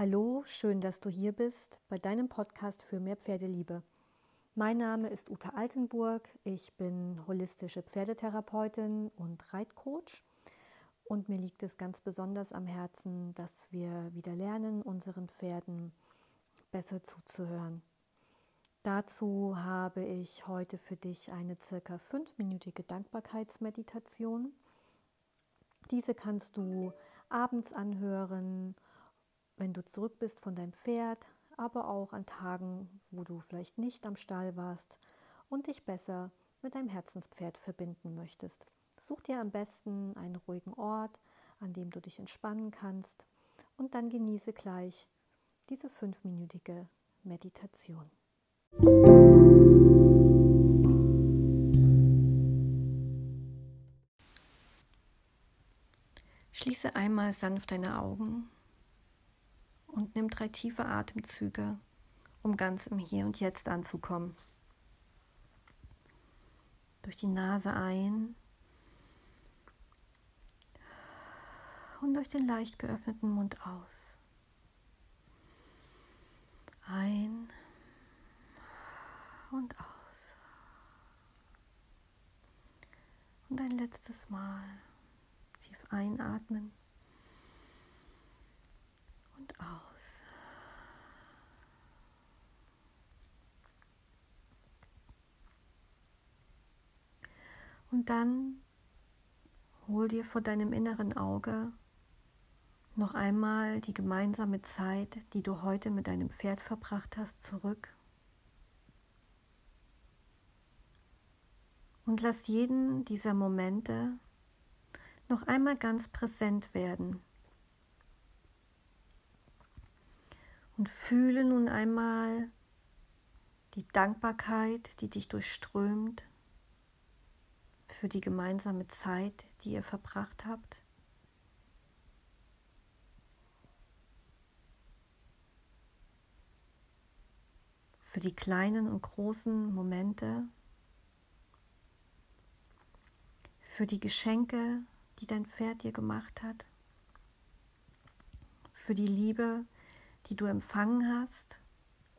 Hallo, schön, dass du hier bist bei deinem Podcast für mehr Pferdeliebe. Mein Name ist Uta Altenburg, ich bin holistische Pferdetherapeutin und Reitcoach und mir liegt es ganz besonders am Herzen, dass wir wieder lernen, unseren Pferden besser zuzuhören. Dazu habe ich heute für dich eine circa fünfminütige Dankbarkeitsmeditation. Diese kannst du abends anhören, wenn du zurück bist von deinem Pferd, aber auch an Tagen, wo du vielleicht nicht am Stall warst und dich besser mit deinem Herzenspferd verbinden möchtest. Such dir am besten einen ruhigen Ort, an dem du dich entspannen kannst und dann genieße gleich diese fünfminütige Meditation. Schließe einmal sanft deine Augen und nimm drei tiefe Atemzüge, um ganz im Hier und Jetzt anzukommen. Durch die Nase ein und durch den leicht geöffneten Mund aus. Ein und aus. Und ein letztes Mal tief einatmen und aus. Und dann hol dir vor deinem inneren Auge noch einmal die gemeinsame Zeit, die du heute mit deinem Pferd verbracht hast, zurück. Und lass jeden dieser Momente noch einmal ganz präsent werden. Und fühle nun einmal die Dankbarkeit, die dich durchströmt für die gemeinsame Zeit, die ihr verbracht habt. Für die kleinen und großen Momente, für die Geschenke, die dein Pferd dir gemacht hat, für die Liebe, die du empfangen hast,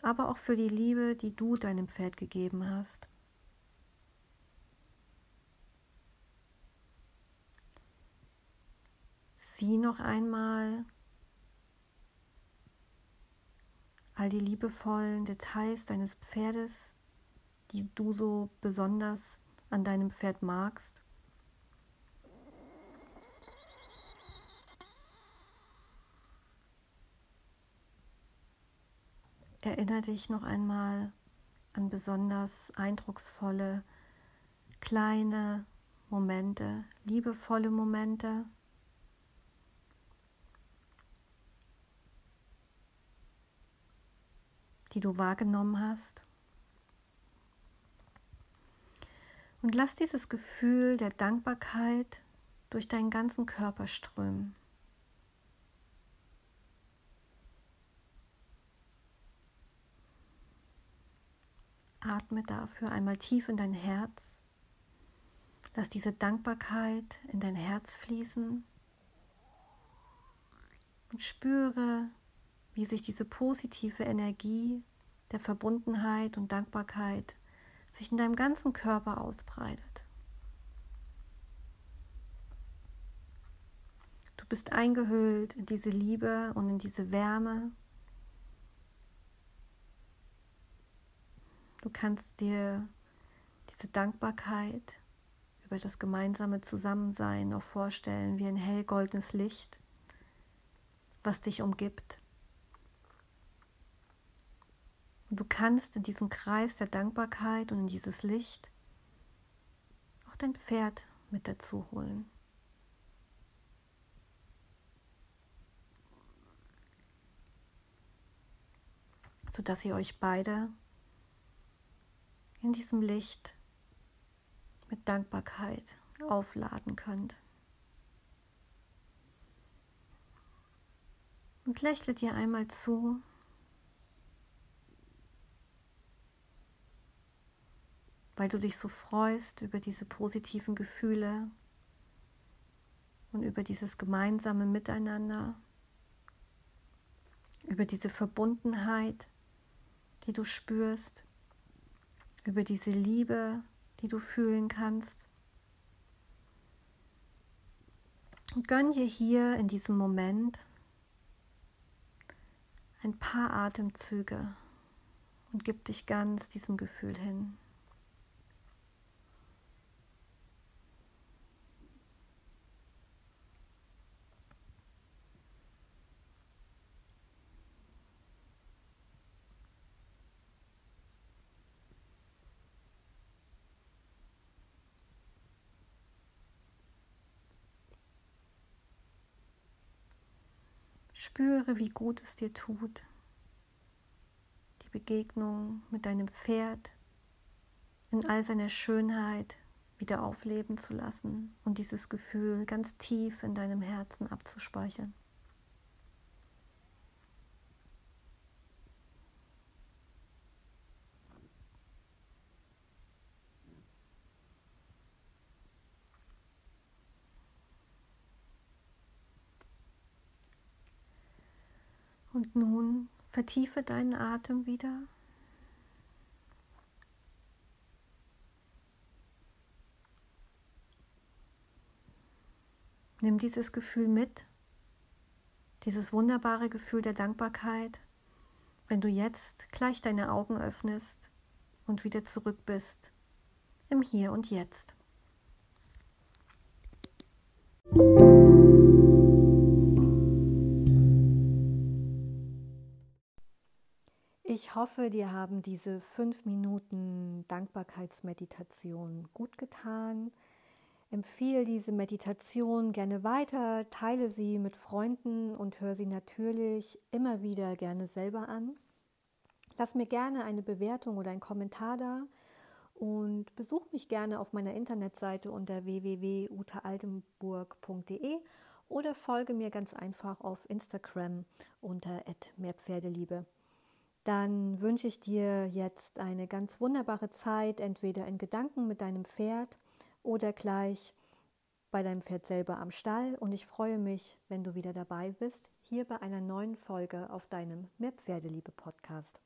aber auch für die Liebe, die du deinem Pferd gegeben hast. Sieh noch einmal all die liebevollen Details deines Pferdes, die du so besonders an deinem Pferd magst. Erinnere dich noch einmal an besonders eindrucksvolle, kleine Momente, liebevolle Momente. die du wahrgenommen hast. Und lass dieses Gefühl der Dankbarkeit durch deinen ganzen Körper strömen. Atme dafür einmal tief in dein Herz. Lass diese Dankbarkeit in dein Herz fließen und spüre, wie sich diese positive Energie der Verbundenheit und Dankbarkeit sich in deinem ganzen Körper ausbreitet. Du bist eingehüllt in diese Liebe und in diese Wärme kannst dir diese Dankbarkeit über das gemeinsame Zusammensein noch vorstellen wie ein hellgoldenes Licht, was dich umgibt. Und du kannst in diesen Kreis der Dankbarkeit und in dieses Licht auch dein Pferd mit dazu holen. sodass ihr euch beide in diesem Licht mit Dankbarkeit aufladen könnt. Und lächelt ihr einmal zu. weil du dich so freust über diese positiven Gefühle und über dieses gemeinsame Miteinander. über diese Verbundenheit, die du spürst, über diese Liebe, die du fühlen kannst. Und gönn dir hier in diesem Moment ein paar Atemzüge und gib dich ganz diesem Gefühl hin. Spüre, wie gut es dir tut, die Begegnung mit deinem Pferd in all seiner Schönheit wieder aufleben zu lassen und dieses Gefühl ganz tief in deinem Herzen abzuspeichern. Und nun vertiefe deinen Atem wieder. Nimm dieses Gefühl mit, dieses wunderbare Gefühl der Dankbarkeit, wenn du jetzt gleich deine Augen öffnest und wieder zurück bist im Hier und Jetzt. Ich hoffe, dir haben diese fünf Minuten Dankbarkeitsmeditation gut getan. Empfehle diese Meditation gerne weiter, teile sie mit Freunden und hör sie natürlich immer wieder gerne selber an. Lass mir gerne eine Bewertung oder einen Kommentar da und besuch mich gerne auf meiner Internetseite unter www.utaaltenburg.de oder folge mir ganz einfach auf Instagram unter @mehrpferdeliebe dann wünsche ich dir jetzt eine ganz wunderbare Zeit, entweder in Gedanken mit deinem Pferd oder gleich bei deinem Pferd selber am Stall. Und ich freue mich, wenn du wieder dabei bist, hier bei einer neuen Folge auf deinem Mehr Pferdeliebe Podcast.